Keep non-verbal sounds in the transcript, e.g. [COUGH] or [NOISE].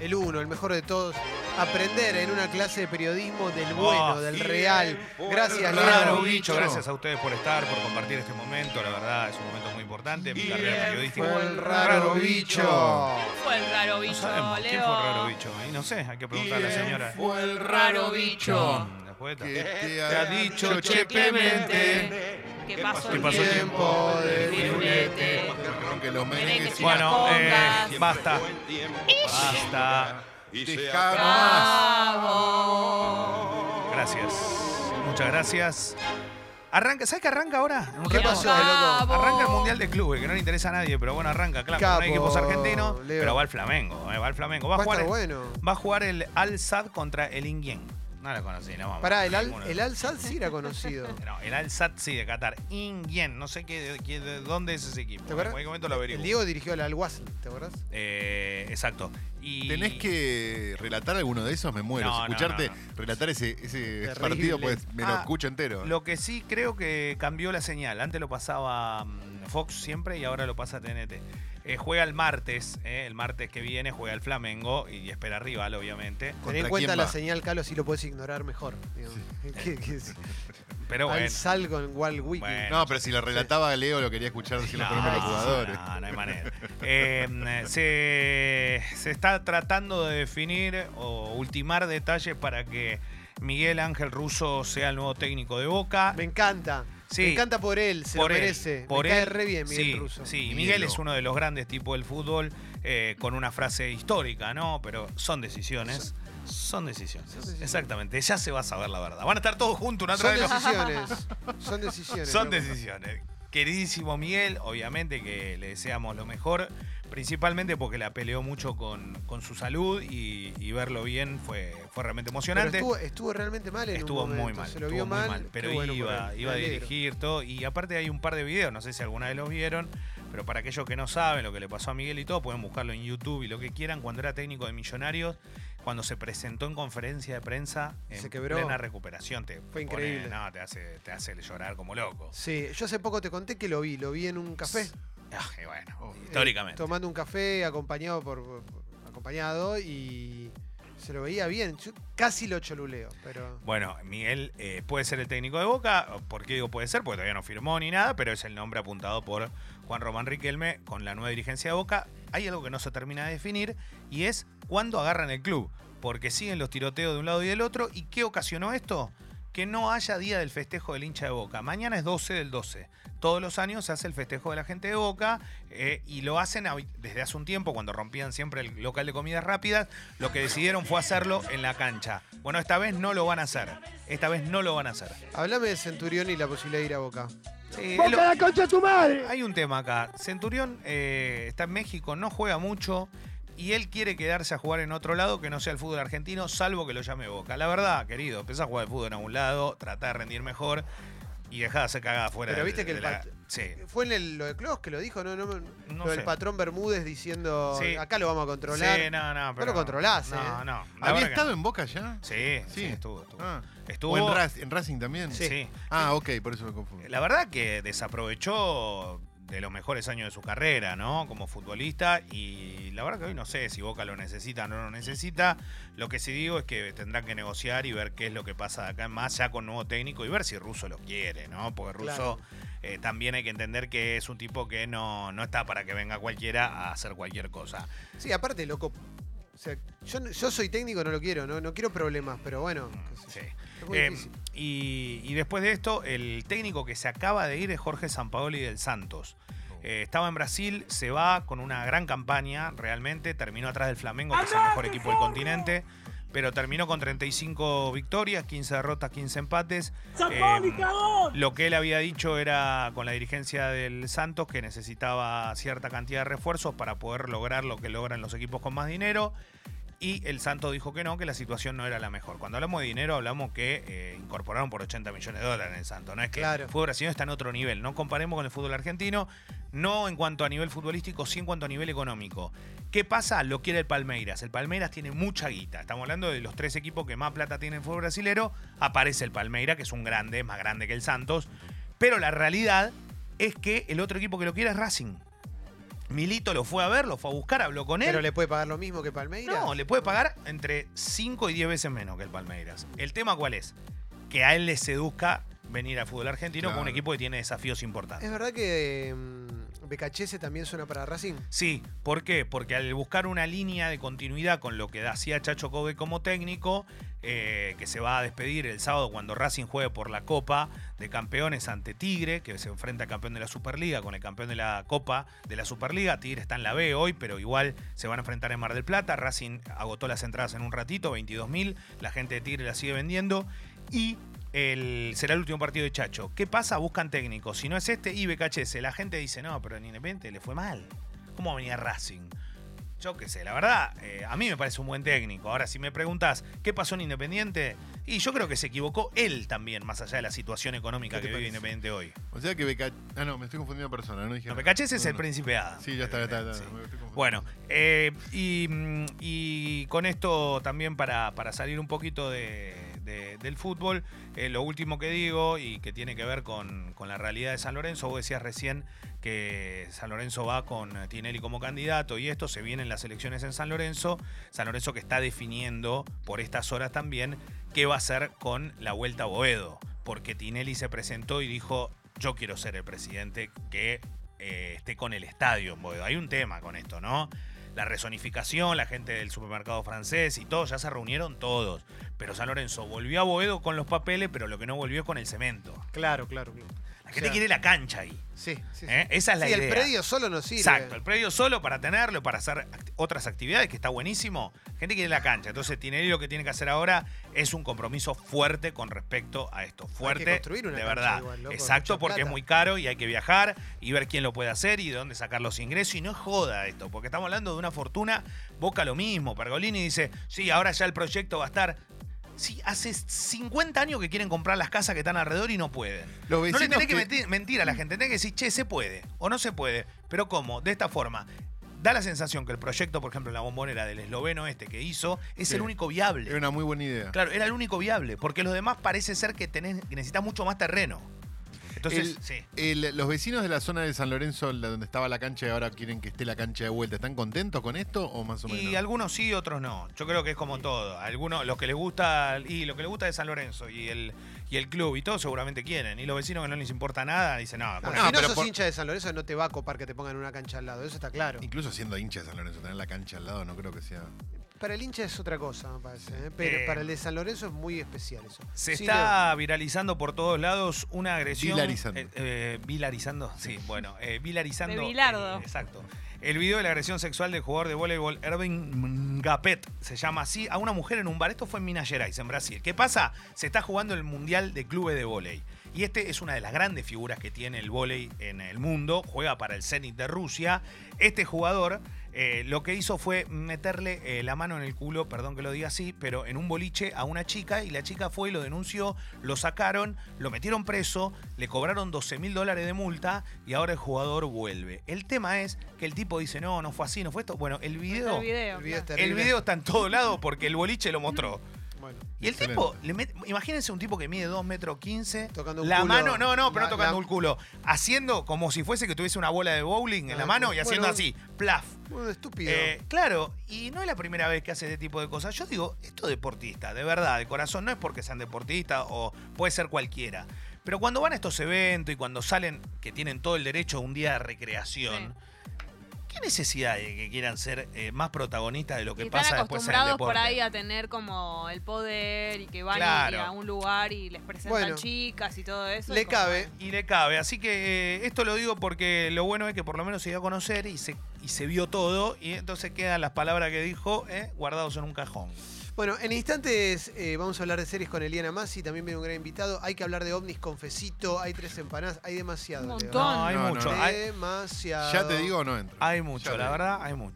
el uno, el mejor de todos. Aprender en una clase de periodismo del bueno, Oh, del real. Gracias, Raro Leo. bicho, gracias a ustedes por estar, por compartir este momento. La verdad, es un momento muy importante en mi carrera periodística. Fue el raro bicho. Fue el raro No bicho, quién fue el raro bicho. Y no sé, hay que preguntarle a la señora. Fue el Raro bicho. Después está. te ha dicho Che Clemente. ¿Qué pasó? ¿Qué pasó? Tiempo de Que los Merengue merengues Bueno, eh, basta. Basta. Dejá Bravo. Gracias. Muchas gracias. Arranca, ¿sabes qué arranca ahora? En un ¿Qué rato. pasó, loco? Arranca el Mundial de Clubes, que no le interesa a nadie, pero bueno, arranca, claro, no hay Capo, equipos argentinos, Leo. pero va el Flamengo, eh, va el Flamengo. Va a Va a jugar, el- bueno. va a jugar el Al Sad contra el Ingyen. No lo conocí, no vamos. Pará, el Al, el Al Sadd sí era [LAUGHS] conocido. No, el Al Sad sí, de Qatar. Ingyen, no sé qué, de, qué- de dónde es ese equipo. ¿Te acuerdas? En cualquier momento lo El averiguo. Diego dirigió al Al Wasl, ¿te acuerdas? Eh, exacto. Y... Tenés que relatar alguno de esos, me muero. No, Escucharte no, no. relatar ese, ese partido, pues me lo Ah, escucho entero. Lo que sí creo que cambió la señal. Antes lo pasaba mm, Fox siempre y ahora lo pasa TNT. Eh, juega el martes, eh, el martes que viene juega el Flamengo y espera rival, obviamente. Ten ¿Contra en cuenta la va? señal, Carlos, si lo puedes ignorar mejor. [LAUGHS] es- Pero bueno. Al con Walt Wiki. Bueno. No, pero si lo relataba Leo, lo quería escuchar sin los nombres de los jugadores. No, no hay manera. Eh, se, se está tratando de definir o ultimar detalles para que Miguel Ángel Russo sea el nuevo técnico de Boca. Me encanta. Sí. Me encanta por él, se por lo él, merece. por Me cae él, re bien Miguel sí, Russo. Sí, Miguel Miguelo. es uno de los grandes tipos del fútbol eh, con una frase histórica, ¿no? Pero son decisiones. Son decisiones. decisiones. Exactamente. Ya se va a saber la verdad. Van a estar todos juntos una Son vez. decisiones. Son decisiones. [LAUGHS] Son decisiones. Queridísimo Miguel, obviamente que le deseamos lo mejor, principalmente porque la peleó mucho con, con su salud y, y verlo bien fue, fue realmente Pero emocionante. estuvo, estuvo realmente mal en Estuvo un muy mal. Se lo estuvo vio muy mal, pero bueno iba, iba a dirigir todo. Y aparte hay un par de videos, no sé si alguna vez los vieron, pero para aquellos que no saben lo que le pasó a Miguel y todo, pueden buscarlo en YouTube y lo que quieran. Cuando era técnico de Millonarios, cuando se presentó en conferencia de prensa en Se quebró. plena recuperación, te Fue pone- increíble. no, te hace, te hace llorar como loco. Sí, yo hace poco te conté que lo vi. Lo vi en un café. Ah, y bueno, Oh. históricamente. Eh, tomando un café acompañado por- acompañado y se lo veía bien. Yo casi lo choluleo, pero Bueno, Miguel eh, puede ser el técnico de Boca. ¿Por qué digo puede ser? Porque todavía no firmó ni nada, pero es el nombre apuntado por Juan Román Riquelme con la nueva dirigencia de Boca. Hay algo que no se termina de definir y es cuándo agarran el club. Porque siguen los tiroteos de un lado y del otro. ¿Y qué ocasionó esto? Que no haya día del festejo del hincha de Boca. Mañana es 12 del 12. Todos los años se hace el festejo de la gente de Boca eh, y lo hacen desde hace un tiempo, cuando rompían siempre el local de comidas rápidas. Lo que decidieron fue hacerlo en la cancha. Bueno, esta vez no lo van a hacer. Esta vez no lo van a hacer. háblame de Centurión y la posibilidad de ir a Boca. Sí, es lo- Hay un tema acá. Centurión eh, está en México, no juega mucho y él quiere quedarse a jugar en otro lado que no sea el fútbol argentino, salvo que lo llame Boca. La verdad, querido, empezá a jugar el fútbol en algún lado, trata de rendir mejor y dejá de hacer cagada fuera Pero de- viste que de el la- Sí. Fue en el- lo de Klos que lo dijo, ¿no? no, No lo del patrón Bermúdez diciendo, Sí. acá lo vamos a controlar. Sí, no, no, pero lo controlás, No, ¿eh? no. la ¿Había que estado no. en Boca ya? Sí, sí, Sí. estuvo, estuvo. Ah. Estuvo- ¿O en, Raz- en Racing también? Sí. sí. Ah, ok, por eso me confundo. La verdad que desaprovechó de los mejores años de su carrera, ¿no? Como futbolista y la verdad que hoy no sé si Boca lo necesita o no lo necesita. Lo que sí digo es que tendrán que negociar y ver qué es lo que pasa de acá en más ya con nuevo técnico y ver si Russo lo quiere, ¿no? Porque Russo eh, también hay que entender que es un tipo que no, no está para que venga cualquiera a hacer cualquier cosa. Sí, aparte, loco. O sea, yo, yo soy técnico, no lo quiero, no, no quiero problemas, pero bueno. sé Sí. yo, es muy Eh, y, y después de esto, el técnico que se acaba de ir es Jorge Sampaoli del Santos. Eh, estaba en Brasil, se va con una gran campaña, realmente. Terminó atrás del Flamengo, que es el mejor equipo del continente. Pero terminó con 35 victorias, 15 derrotas, 15 empates. Eh, lo que él había dicho era con la dirigencia del Santos que necesitaba cierta cantidad de refuerzos para poder lograr lo que logran los equipos con más dinero. Y el Santos dijo que no, que la situación no era la mejor. Cuando hablamos de dinero, hablamos que eh, incorporaron por 80 millones de dólares en el Santos. No es que Claro. el fútbol brasileño está en otro nivel. No comparemos con el fútbol argentino, no en cuanto a nivel futbolístico, sí en cuanto a nivel económico. ¿Qué pasa? Lo quiere el Palmeiras. El Palmeiras tiene mucha guita. Estamos hablando de los tres equipos que más plata tienen en el fútbol brasilero. Aparece el Palmeiras, que es un grande, más grande que el Santos. Pero la realidad es que el otro equipo que lo quiere es Racing. Milito lo fue a ver, lo fue a buscar, habló con él. Pero le puede pagar lo mismo que Palmeiras. No, le puede pagar entre 5 y 10 veces menos que el Palmeiras. ¿El tema cuál es? Que a él le seduzca venir al fútbol argentino con un equipo que tiene desafíos importantes. ¿Es verdad que mm, Becachese también suena para Racing? Sí, ¿por qué? Porque al buscar una línea de continuidad con lo que hacía Chacho Kobe como técnico, eh, que se va a despedir el sábado cuando Racing juegue por la Copa de Campeones ante Tigre, que se enfrenta al campeón de la Superliga con el campeón de la Copa de la Superliga. Tigre está en la B hoy, pero igual se van a enfrentar en Mar del Plata. Racing agotó las entradas en un ratito, 22.000. La gente de Tigre la sigue vendiendo. Y el, será el último partido de Chacho. ¿Qué pasa? Buscan técnicos. Si no es este, y BKHS. La gente dice, no, pero en Independiente le fue mal. ¿Cómo venía Racing? Yo qué sé, la verdad, eh, a mí me parece un buen técnico. Ahora, si me preguntas qué pasó en Independiente, y yo creo que se equivocó él también, más allá de la situación económica ¿Qué que vive parece? Independiente hoy. O sea que Beca... Ah, no, me estoy confundiendo de persona, no dije No. BKHS es No, el príncipe Ada. Sí, ya está, ya está. ya está. Sí. Bueno, eh, y, y con esto también para, para salir un poquito de- de- del fútbol, eh, lo último que digo y que tiene que ver con, con la realidad de San Lorenzo, vos decías recién que San Lorenzo va con Tinelli como candidato y esto se vienen las elecciones en San Lorenzo, San Lorenzo que está definiendo por estas horas también qué va a hacer con la vuelta a Boedo, porque Tinelli se presentó y dijo, yo quiero ser el presidente que eh, esté con el estadio en Boedo. Hay un tema con esto, ¿no? La resonificación, la gente del supermercado francés y todo, ya se reunieron todos. Pero San Lorenzo volvió a Boedo con los papeles, pero lo que no volvió con el cemento. Claro, claro. claro. La gente O sea, quiere la cancha ahí. Sí, sí. sí. ¿eh? Esa es la Sí, idea. el predio solo no sirve. Exacto, el predio solo para tenerlo, para hacer act- otras actividades, que está buenísimo. Gente quiere la cancha. Entonces, Tinelli lo que tiene que hacer ahora es un compromiso fuerte con respecto a esto. Fuerte, construir una de verdad. igual, loco, Exacto, porque es muy caro y hay que viajar y ver quién lo puede hacer y de dónde sacar los ingresos. Y no es joda esto, porque estamos hablando de una fortuna. Boca lo mismo. Pergolini dice, sí, ahora ya el proyecto va a estar. Sí, hace 50 años que quieren comprar las casas que están alrededor y no pueden. Los No le tenés que, que- mentir, mentir a la gente, tenés que decir, che, se puede o no se puede. Pero ¿cómo? De esta forma. Da la sensación que el proyecto, por ejemplo, en la bombonera del esloveno este que hizo, es Sí. el único viable. Era una muy buena idea. Claro, era el único viable, porque los demás parece ser que, tenés, que necesitas mucho más terreno. Entonces, El- sí. El- los vecinos de la zona de San Lorenzo, donde estaba la cancha y ahora quieren que esté la cancha de vuelta, ¿están contentos con esto o más o menos? Y algunos sí, otros no. Yo creo que es como todo. Algunos, los que les gusta, y lo que les gusta de San Lorenzo y el, y el club y todo seguramente quieren. Y los vecinos que no les importa nada dicen, no, No, con No, si no pero sos por- hincha de San Lorenzo, no te va a copar que te pongan una cancha al lado. Eso está claro. Incluso siendo hincha de San Lorenzo, tener la cancha al lado no creo que sea. Para el hincha es otra cosa, me parece. ¿eh? Pero Eh, para el de San Lorenzo es muy especial eso. Se Sí, está viralizando por todos lados una agresión. Vilarizando. Eh, eh, vilarizando, sí, bueno, eh, vilarizando. De Bilardo. eh, exacto. El video de la agresión sexual del jugador de voleibol Erwin Ngapet se llama así a una mujer en un bar. Esto fue en Minas Gerais, en Brasil. ¿Qué pasa? Se está jugando el Mundial de Clubes de Volei. Y este es una de las grandes figuras que tiene el vóley en el mundo. Juega para el Zenit de Rusia. Este jugador eh, lo que hizo fue meterle eh, la mano en el culo, perdón que lo diga así, pero en un boliche a una chica y la chica fue y lo denunció, lo sacaron, lo metieron preso, le cobraron 12 mil dólares de multa y ahora el jugador vuelve. El tema es que el tipo dice, no, no fue así, no fue esto. Bueno, el video, El video. El video es claro. terrible. el video está en todo lado porque el boliche lo mostró. Bueno, Y el Excelente. tipo, le met- imagínense un tipo que mide 2 metros 15, Tocando un la culo. mano, no, no, pero La- no tocando la- el culo, haciendo como si fuese que tuviese una bola de bowling en Ah, la mano y haciendo bueno. así, plaf. bueno, estúpido. Eh, claro, y no es la primera vez que hace este tipo de cosas. Yo digo, esto deportista, de verdad, de corazón, no es porque sean deportistas o puede ser cualquiera. Pero cuando van a estos eventos y cuando salen, que tienen todo el derecho a un día de recreación, ¿qué necesidad de que quieran ser eh, más protagonistas de lo que Y pasa después en el acostumbrados deporte? por ahí a tener como el poder y que van Claro. y a un lugar y les presentan Bueno. chicas y todo eso. Le y como, cabe. Y le cabe. Así que eh, esto lo digo porque lo bueno es que por lo menos se dio a conocer y se, y se vio todo. Y entonces quedan las palabras que dijo eh, guardados en un cajón. Bueno, en instantes eh, vamos a hablar de series con Eliana Massi, también viene un gran invitado. Hay que hablar de ovnis con Fecito, hay tres empanadas, hay demasiado. Un Leo. montón. No, hay No, mucho. no. Hay, Demasiado. Ya te digo no entro. hay mucho, la verdad, hay mucho.